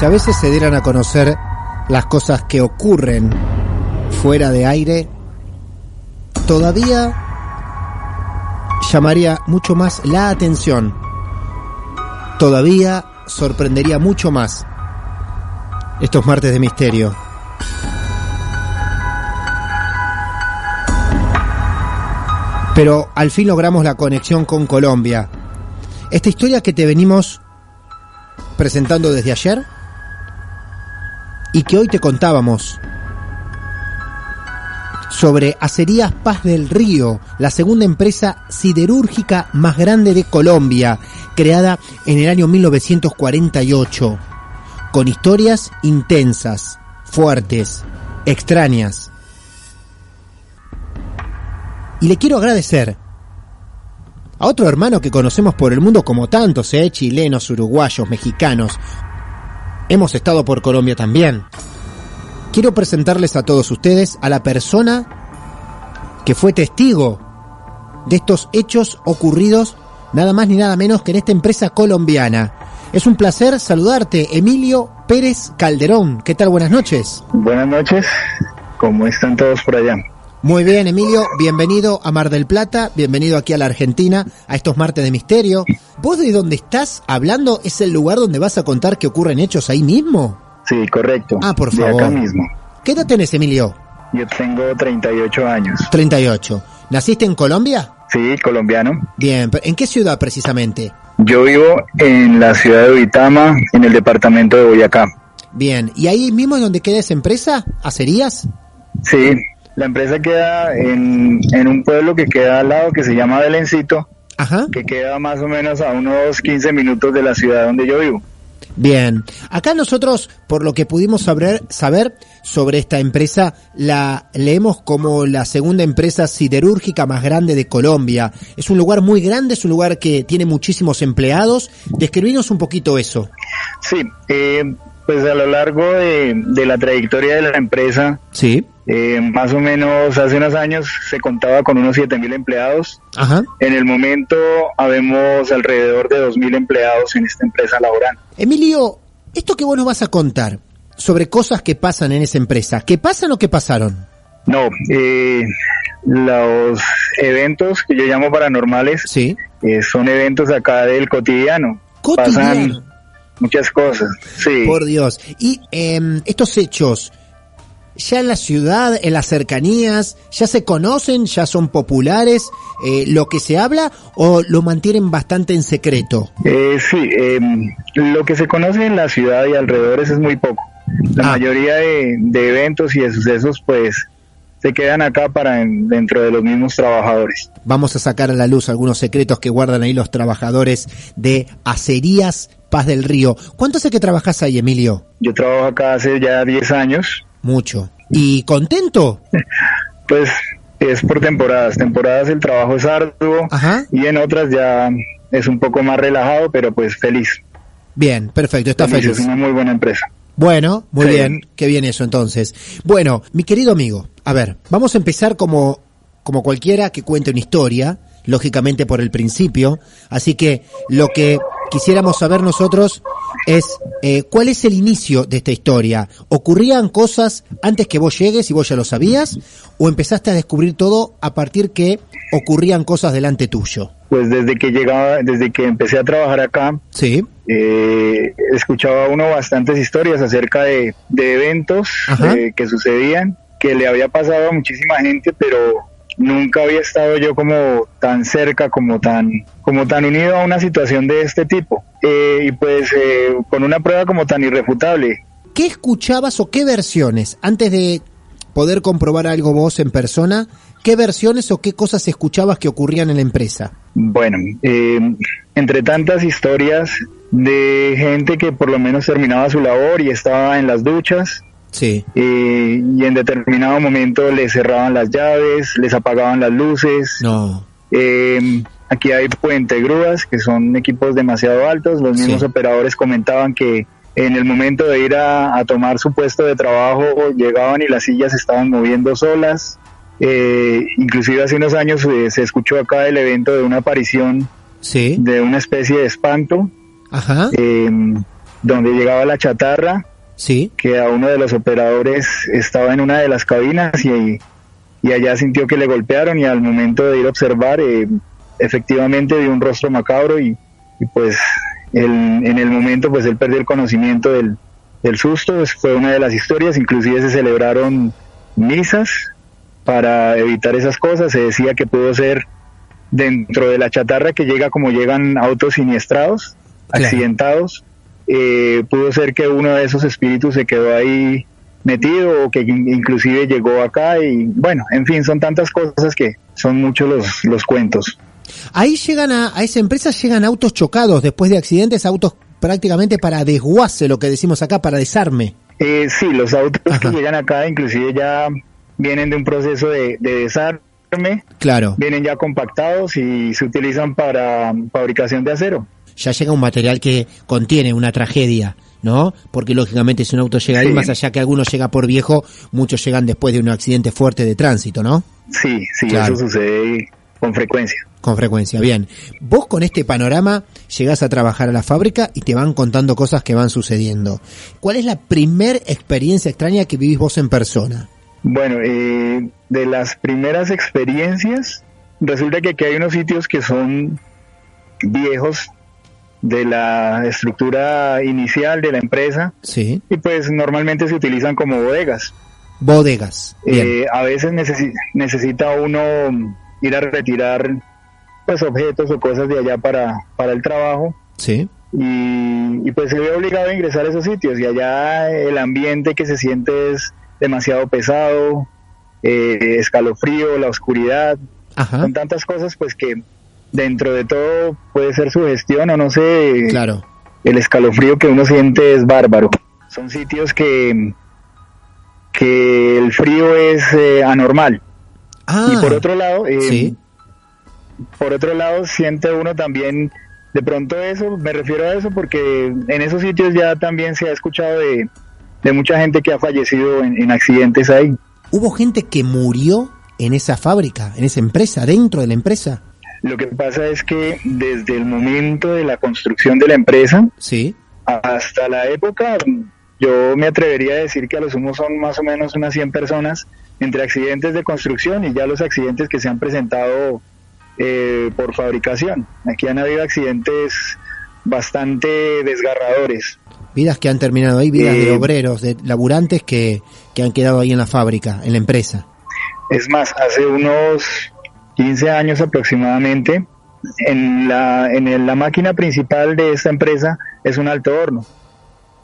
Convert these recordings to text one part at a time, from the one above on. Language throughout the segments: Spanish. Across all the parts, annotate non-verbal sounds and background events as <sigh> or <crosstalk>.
Si a veces se dieran a conocer las cosas que ocurren fuera de aire, todavía llamaría mucho más la atención. Todavía sorprendería mucho más estos martes de misterio. Pero al fin logramos la conexión con Colombia. Esta historia que te venimos presentando desde ayer y que hoy te contábamos sobre Acerías Paz del Río, la segunda empresa siderúrgica más grande de Colombia, creada en el año 1948, con historias intensas, fuertes, extrañas. Y le quiero agradecer a otro hermano que conocemos por el mundo como tantos, ¿eh? chilenos, uruguayos, mexicanos. Hemos estado por Colombia también. Quiero presentarles a todos ustedes a la persona que fue testigo de estos hechos ocurridos nada más ni nada menos que en esta empresa colombiana. Es un placer saludarte, Emilio Pérez Calderón. ¿Qué tal? Buenas noches. Buenas noches. ¿Cómo están todos por allá? Muy bien, Emilio, bienvenido a Mar del Plata, bienvenido aquí a la Argentina, a estos martes de misterio. ¿Vos de dónde estás hablando es el lugar donde vas a contar que ocurren hechos ahí mismo? Sí, correcto. Ah, por De favor. acá mismo. ¿Qué edad tenés, Emilio? Yo tengo 38 años. 38. ¿Naciste en Colombia? Sí, colombiano. Bien, ¿en qué ciudad precisamente? Yo vivo en la ciudad de Uitama, en el departamento de Boyacá. Bien, ¿y ahí mismo es donde queda esa empresa? ¿Acerías? Sí, la empresa queda en, en un pueblo que queda al lado que se llama Belencito, Ajá. que queda más o menos a unos 15 minutos de la ciudad donde yo vivo. Bien, acá nosotros, por lo que pudimos saber, saber sobre esta empresa, la leemos como la segunda empresa siderúrgica más grande de Colombia. Es un lugar muy grande, es un lugar que tiene muchísimos empleados. Describinos un poquito eso. Sí, eh, pues a lo largo de, de la trayectoria de la empresa, Sí. Eh, más o menos hace unos años se contaba con unos 7.000 empleados. Ajá. En el momento habemos alrededor de 2.000 empleados en esta empresa laboral. Emilio, esto que vos nos vas a contar sobre cosas que pasan en esa empresa, ¿qué pasan o qué pasaron? No, eh, los eventos que yo llamo paranormales Sí. eh, son eventos acá del cotidiano. Cotidiano. Pasan muchas cosas. Sí. Por Dios. Y em, estos hechos, ya en la ciudad, en las cercanías, ya se conocen, ya son populares, eh, lo que se habla o lo mantienen bastante en secreto. Eh, sí, eh, lo que se conoce en la ciudad y alrededores es muy poco. La Ah. mayoría de, de eventos y de sucesos pues se quedan acá para en- dentro de los mismos trabajadores. Vamos a sacar a la luz algunos secretos que guardan ahí los trabajadores de Acerías Paz del Río. ¿Cuánto hace que trabajas ahí, Emilio? Yo trabajo acá hace ya 10 años, Mucho. ¿Y contento? <laughs> pues es por temporadas. Temporadas el trabajo es arduo Ajá. y en otras ya es un poco más relajado, pero pues feliz. Bien, perfecto, está Feliz, feliz. Es una muy buena empresa. Bueno, muy Sí. bien, qué bien eso entonces. Bueno, mi querido amigo, a ver, vamos a empezar como, como cualquiera que cuente una historia, lógicamente por el principio, así que lo que quisiéramos saber nosotros es eh, cuál es el inicio de esta historia. ¿Ocurrían cosas antes que vos llegues y vos ya lo sabías? ¿O empezaste a descubrir todo a partir que ocurrían cosas delante tuyo? Pues desde que llegaba, desde que empecé a trabajar acá, Sí, eh, escuchaba uno bastantes historias acerca de, de eventos eh, que sucedían, que le había pasado a muchísima gente, pero nunca había estado yo como tan cerca, como tan, como tan unido a una situación de este tipo. Eh, y pues eh, con una prueba como tan irrefutable. ¿Qué escuchabas o qué versiones, antes de poder comprobar algo vos en persona, qué versiones o qué cosas escuchabas que ocurrían en la empresa? Bueno, eh, entre tantas historias de gente que por lo menos terminaba su labor y estaba en las duchas, Sí, eh, y en determinado momento les cerraban las llaves, les apagaban las luces. no, Eh, aquí hay puente grúas, que son equipos demasiado altos. Los mismos Sí. operadores comentaban que en el momento de ir a, a tomar su puesto de trabajo llegaban y las sillas estaban moviendo solas. Eh, inclusive hace unos años eh, se escuchó acá el evento de una aparición sí, de una especie de espanto, ajá, eh, donde llegaba la chatarra sí, que a uno de los operadores estaba en una de las cabinas y, y allá sintió que le golpearon y al momento de ir a observar eh, efectivamente vio un rostro macabro y, y pues en el momento pues él perdió el conocimiento del, del susto, pues, fue una de las historias, inclusive se celebraron misas para evitar esas cosas, se decía que pudo ser dentro de la chatarra que llega como llegan autos siniestrados, Claro. accidentados, eh, pudo ser que uno de esos espíritus se quedó ahí metido o que in- inclusive llegó acá y bueno, en fin, son tantas cosas que son muchos los, los cuentos. Ahí llegan a, a esa empresa llegan autos chocados después de accidentes, autos prácticamente para desguace, lo que decimos acá, para desarme. Eh, sí, los autos Ajá. que llegan acá inclusive ya vienen de un proceso de, de desarme, Claro, vienen ya compactados y se utilizan para fabricación de acero. Ya llega un material que contiene una tragedia, ¿no? Porque lógicamente si un auto llega ahí, Sí. más allá que alguno llega por viejo, muchos llegan después de un accidente fuerte de tránsito, ¿no? Sí, sí, Claro. eso sucede con frecuencia. Con frecuencia, bien. Vos con este panorama llegás a trabajar a la fábrica y te van contando cosas que van sucediendo. ¿Cuál es la primer experiencia extraña que vivís vos en persona? Bueno, eh, de las primeras experiencias, resulta que aquí hay unos sitios que son viejos de la estructura inicial de la empresa Sí. y pues normalmente se utilizan como bodegas. Bodegas. Eh, a veces necesi- necesita uno ir a retirar pues objetos o cosas de allá para, para el trabajo sí. y, y, pues se ve obligado a ingresar a esos sitios y allá el ambiente que se siente es demasiado pesado, eh, escalofrío, la oscuridad, Ajá. son tantas cosas pues que dentro de todo puede ser su gestión o no sé, Claro. el escalofrío que uno siente es bárbaro. Son sitios que, que el frío es eh, anormal. Ah. Y por otro lado, eh, Sí. por otro lado siente uno también de pronto eso, me refiero a eso porque en esos sitios ya también se ha escuchado de, de mucha gente que ha fallecido en, en accidentes ahí. ¿Hubo gente que murió en esa fábrica, en esa empresa, dentro de la empresa? Lo que pasa es que desde el momento de la construcción de la empresa Sí. hasta la época, yo me atrevería a decir que a lo sumo son más o menos unas 100 personas entre accidentes de construcción y ya los accidentes que se han presentado eh, por fabricación. Aquí han habido accidentes bastante desgarradores. Vidas que han terminado ahí, vidas de Eh, obreros, de laburantes que, que han quedado ahí en la fábrica, en la empresa. Es más, hace unos 15 años aproximadamente, en la, en la máquina principal de esta empresa es un alto horno.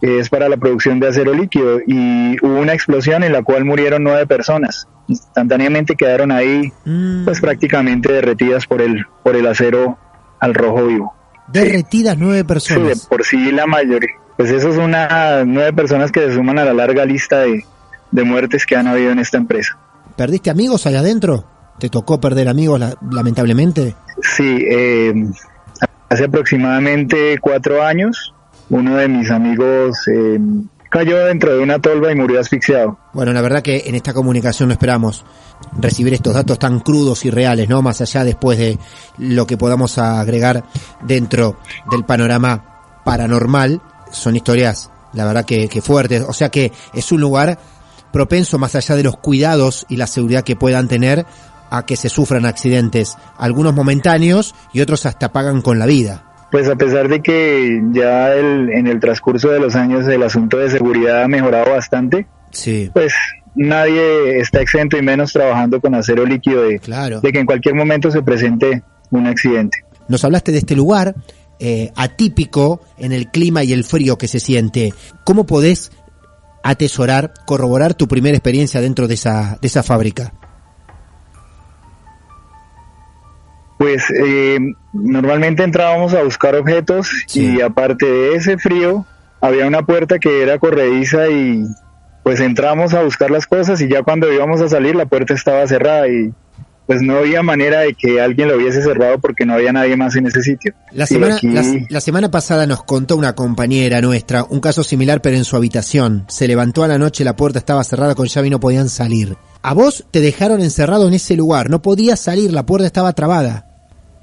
Es para la producción de acero líquido y hubo una explosión en la cual murieron nueve personas. Instantáneamente quedaron ahí, Mm, pues prácticamente derretidas por el, por el acero al rojo vivo. derretidas nueve Sí, de personas. por sí la mayoría. Pues eso es una nueve personas que se suman a la larga lista de, de muertes que han habido en esta empresa. ¿Perdiste amigos allá adentro? ¿Te tocó perder amigos la- lamentablemente? Sí, eh, hace aproximadamente cuatro años, uno de mis amigos eh, cayó dentro de una tolva y murió asfixiado. Bueno, la verdad que en esta comunicación no esperamos recibir estos datos tan crudos y reales, ¿no? Más allá después de lo que podamos agregar dentro del panorama paranormal, son historias, la verdad que, que fuertes, o sea que es un lugar propenso más allá de los cuidados y la seguridad que puedan tener a que se sufran accidentes, algunos momentáneos y otros hasta pagan con la vida. Pues a pesar de que ya el, en el transcurso de los años el asunto de seguridad ha mejorado bastante, Sí, pues nadie está exento y menos trabajando con acero líquido de, claro. de que en cualquier momento se presente un accidente. Nos hablaste de este lugar eh, atípico en el clima y el frío que se siente. ¿Cómo podés atesorar, corroborar tu primera experiencia dentro de esa, de esa fábrica? Pues eh, normalmente entrábamos a buscar objetos Sí. y aparte de ese frío había una puerta que era corrediza y pues entramos a buscar las cosas y ya cuando íbamos a salir la puerta estaba cerrada y pues no había manera de que alguien lo hubiese cerrado porque no había nadie más en ese sitio. La semana, aquí- la, la semana pasada nos contó una compañera nuestra un caso similar pero en su habitación. Se levantó a la noche, la puerta estaba cerrada con llave y no podían salir. A vos te dejaron encerrado en ese lugar, no podías salir, la puerta estaba trabada.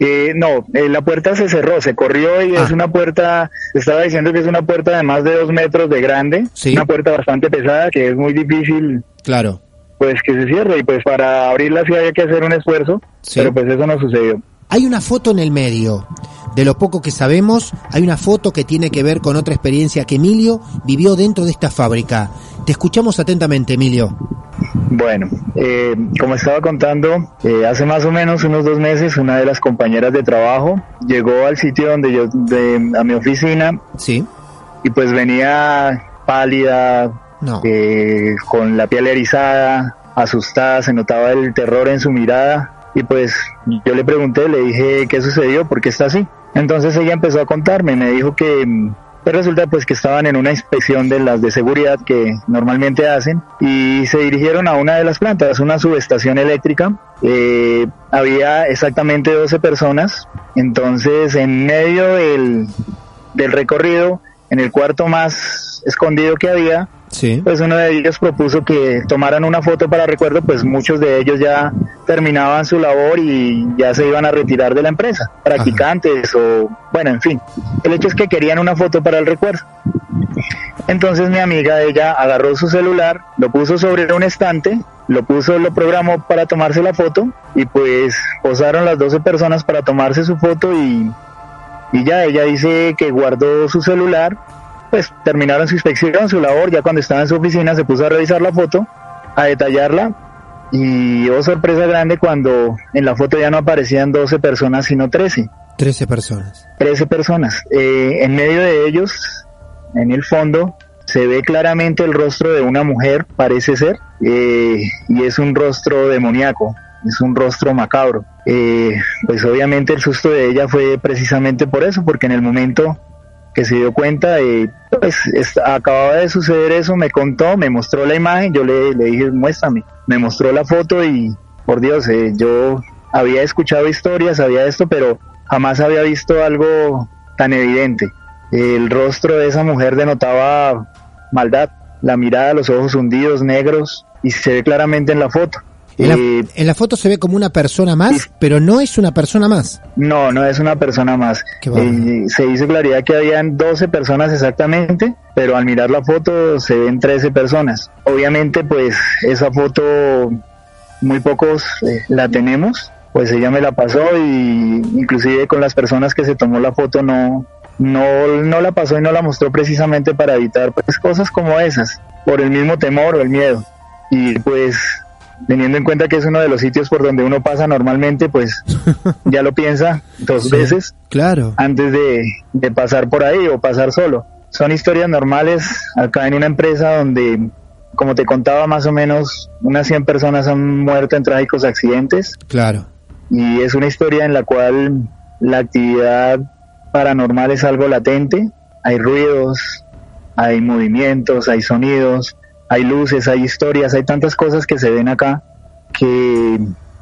Eh, no, eh, la puerta se cerró, se corrió y Ah. es una puerta, estaba diciendo que es una puerta de más de dos metros de grande, Sí. una puerta bastante pesada que es muy difícil Claro. pues que se cierre y pues para abrirla sí había que hacer un esfuerzo, Sí. pero pues eso no sucedió. Hay una foto en el medio. De lo poco que sabemos, hay una foto que tiene que ver con otra experiencia que Emilio vivió dentro de esta fábrica. Te escuchamos atentamente, Emilio. Bueno, eh, como estaba contando, eh, hace más o menos unos dos meses una de las compañeras de trabajo llegó al sitio donde yo, de, a mi oficina ¿Sí? y pues venía pálida, No. eh, con la piel erizada, asustada, se notaba el terror en su mirada y pues yo le pregunté, le dije qué sucedió, por qué está así. Entonces ella empezó a contarme, me dijo que pues resulta pues que estaban en una inspección de las de seguridad que normalmente hacen y se dirigieron a una de las plantas, una subestación eléctrica. Eh, había exactamente 12 personas, entonces en medio del, del recorrido, en el cuarto más escondido que había, Sí. pues uno de ellos propuso que tomaran una foto para recuerdo, pues muchos de ellos ya terminaban su labor y ya se iban a retirar de la empresa, practicantes o bueno, en fin. El hecho es que querían una foto para el recuerdo. Entonces mi amiga, ella agarró su celular, lo puso sobre un estante, lo puso, lo programó para tomarse la foto y pues posaron las 12 personas para tomarse su foto y, y ya ella dice que guardó su celular pues terminaron su inspección, su labor, ya cuando estaba en su oficina se puso a revisar la foto, a detallarla y oh sorpresa grande cuando en la foto ya no aparecían 12 personas sino 13, 13 personas. 13 personas. Eh, en medio de ellos, en el fondo, se ve claramente el rostro de una mujer, parece ser, eh, y es un rostro demoníaco, es un rostro macabro. Eh, pues obviamente el susto de ella fue precisamente por eso, porque en el momento que se dio cuenta, eh, pues es- acababa de suceder eso, me contó, me mostró la imagen, yo le, le dije, muéstrame, me mostró la foto y, por Dios, eh, yo había escuchado historias, había esto, pero jamás había visto algo tan evidente. El rostro de esa mujer denotaba maldad, la mirada, los ojos hundidos, negros, y se ve claramente en la foto. En la, Eh, en la foto se ve como una persona más, pero no es una persona más. No, no es una persona más. Eh, se hizo claridad que habían 12 personas exactamente, pero al mirar la foto se ven 13 personas. Obviamente, pues esa foto muy pocos eh, la tenemos, pues ella me la pasó y inclusive con las personas que se tomó la foto no no no la pasó y no la mostró precisamente para evitar pues cosas como esas, por el mismo temor o el miedo. Y pues teniendo en cuenta que es uno de los sitios por donde uno pasa normalmente, pues <laughs> ya lo piensa dos Sí. veces Claro. antes de, de pasar por ahí o pasar solo. Son historias normales acá en una empresa donde, como te contaba, más o menos unas 100 personas han muerto en trágicos accidentes Claro. y es una historia en la cual la actividad paranormal es algo latente. Hay ruidos, hay movimientos, hay sonidos, hay luces, hay historias, hay tantas cosas que se ven acá que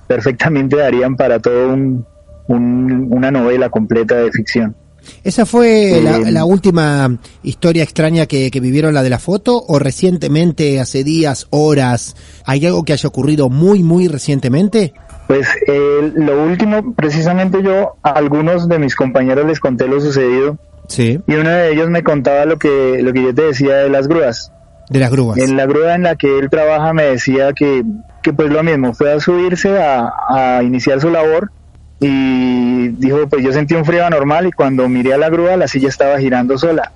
perfectamente darían para todo un, un- una novela completa de ficción. ¿Esa fue la, Eh, la última historia extraña que, que vivieron, la de la foto? ¿O recientemente, hace días, horas, hay algo que haya ocurrido muy, muy recientemente? Pues eh, lo último, precisamente yo a algunos de mis compañeros les conté lo sucedido Sí. y uno de ellos me contaba lo que, lo que yo te decía de las grúas. De las grúas. En la grúa en la que él trabaja me decía que, que pues lo mismo, fue a subirse a, a iniciar su labor y dijo, pues yo sentí un frío anormal y cuando miré a la grúa la silla estaba girando sola.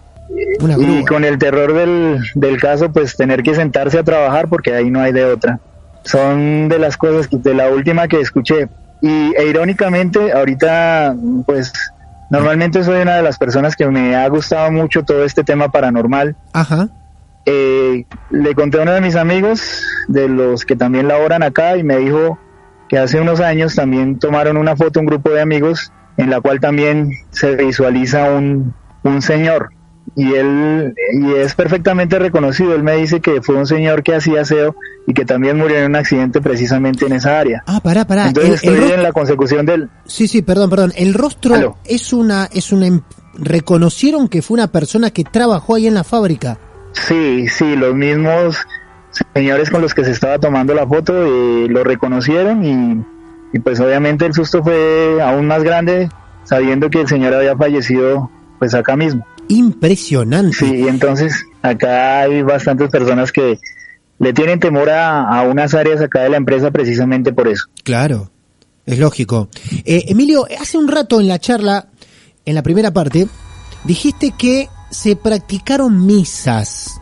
Una Y grúa. con el terror del, del caso, pues tener que sentarse a trabajar porque ahí no hay de otra. Son de las cosas que de la última que escuché. Y e irónicamente, ahorita, pues normalmente soy una de las personas que me ha gustado mucho todo este tema paranormal. Ajá. Eh, le conté a uno de mis amigos, de los que también laboran acá, y me dijo que hace unos años también tomaron una foto, un grupo de amigos, en la cual también se visualiza un, un señor. Y él y es perfectamente reconocido. Él me dice que fue un señor que hacía aseo y que también murió en un accidente precisamente en esa área. Ah, pará, pará. Entonces El- estoy en la consecución del... Sí, sí, perdón, perdón. El rostro es una, es una, em- reconocieron que fue una persona que trabajó ahí en la fábrica. Sí, sí, los mismos señores con los que se estaba tomando la foto eh, lo reconocieron y, y pues obviamente el susto fue aún más grande sabiendo que el señor había fallecido pues acá mismo. Impresionante. Sí, entonces acá hay bastantes personas que le tienen temor a, a unas áreas acá de la empresa precisamente por eso. Claro, es lógico. Eh, Emilio, hace un rato en la charla, en la primera parte, dijiste que se practicaron misas.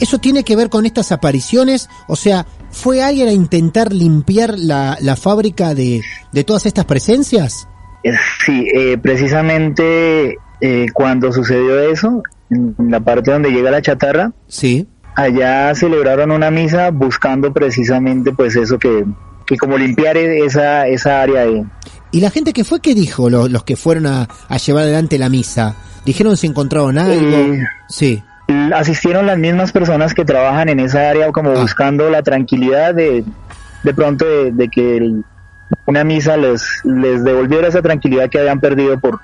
¿Eso tiene que ver con estas apariciones? O sea, ¿fue alguien a intentar limpiar la, la fábrica de, de todas estas presencias? Eh, Sí, eh, precisamente eh, cuando sucedió eso, en la parte donde llega la chatarra, Sí. allá celebraron una misa buscando precisamente pues eso que, que como limpiar esa, esa área de... ¿Y la gente que fue, qué dijo los, los que fueron a, a llevar adelante la misa? ¿Dijeron si encontraron algo? Eh, Sí. Asistieron las mismas personas que trabajan en esa área como Ah. buscando la tranquilidad de, de pronto de, de que el- una misa les, les devolviera esa tranquilidad que habían perdido por,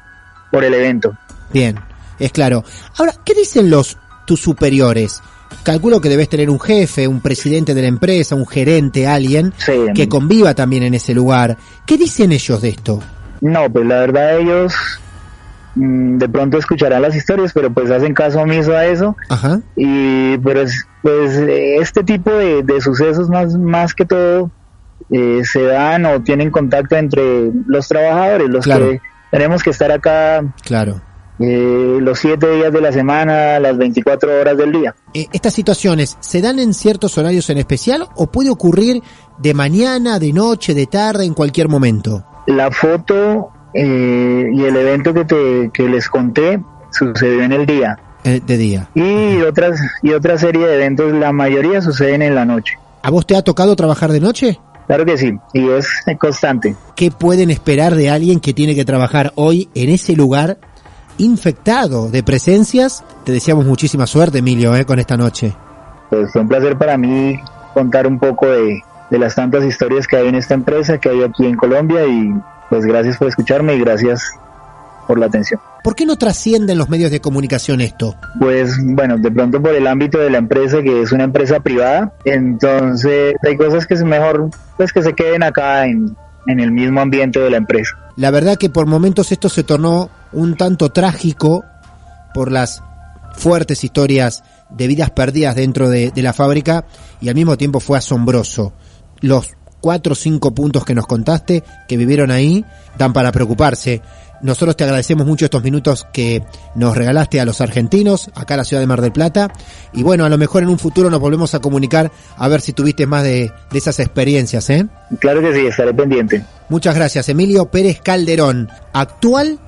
por el evento. Bien, es claro. Ahora, ¿qué dicen los tus superiores? Calculo que debes tener un jefe, un presidente de la empresa, un gerente, alguien Sí. que conviva también en ese lugar. ¿Qué dicen ellos de esto? No, pues la verdad ellos mm, de pronto escucharán las historias, pero pues hacen caso omiso a eso Ajá. y pues, pues este tipo de, de sucesos más, más que todo eh, se dan o tienen contacto entre los trabajadores, los Claro. que tenemos que estar acá Claro. eh, los siete días de la semana, las 24 horas del día. Eh, ¿Estas situaciones se dan en ciertos horarios en especial o puede ocurrir de mañana, de noche, de tarde, en cualquier momento? La foto eh, y el evento que, te, que les conté sucedió en el día Eh, de día. y otras y otra serie de eventos, la mayoría suceden en la noche. ¿A vos te ha tocado trabajar de noche? Claro que sí, y es constante. ¿Qué pueden esperar de alguien que tiene que trabajar hoy en ese lugar infectado de presencias? Te deseamos muchísima suerte, Emilio, eh, con esta noche. Pues fue un placer para mí contar un poco de, de las tantas historias que hay en esta empresa, que hay aquí en Colombia y pues gracias por escucharme y gracias por la atención. ¿Por qué no trasciende en los medios de comunicación esto? Pues bueno, de pronto por el ámbito de la empresa, que es una empresa privada, entonces hay cosas que es mejor pues que se queden acá en, en el mismo ambiente de la empresa. La verdad que por momentos esto se tornó un tanto trágico por las fuertes historias de vidas perdidas dentro de, de la fábrica y al mismo tiempo fue asombroso. Los cuatro o cinco puntos que nos contaste que vivieron ahí dan para preocuparse. Nosotros te agradecemos mucho estos minutos que nos regalaste a los argentinos, acá en la ciudad de Mar del Plata. Y bueno, a lo mejor en un futuro nos volvemos a comunicar a ver si tuviste más de, de esas experiencias, ¿eh? Claro que sí, estaré pendiente. Muchas gracias, Emilio Pérez Calderón, actual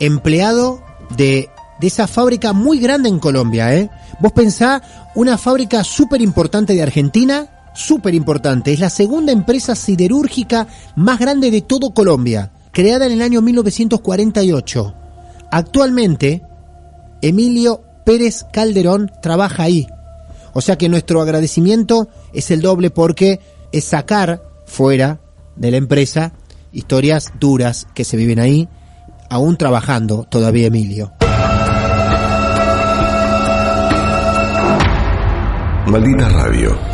empleado de, de esa fábrica muy grande en Colombia, ¿eh? Vos pensá, una fábrica súper importante de Argentina, súper importante, es la segunda empresa siderúrgica más grande de todo Colombia, creada en el año 1948. Actualmente, Emilio Pérez Calderón trabaja ahí. O sea que nuestro agradecimiento es el doble porque es sacar fuera de la empresa historias duras que se viven ahí, aún trabajando todavía Emilio. Maldita Radio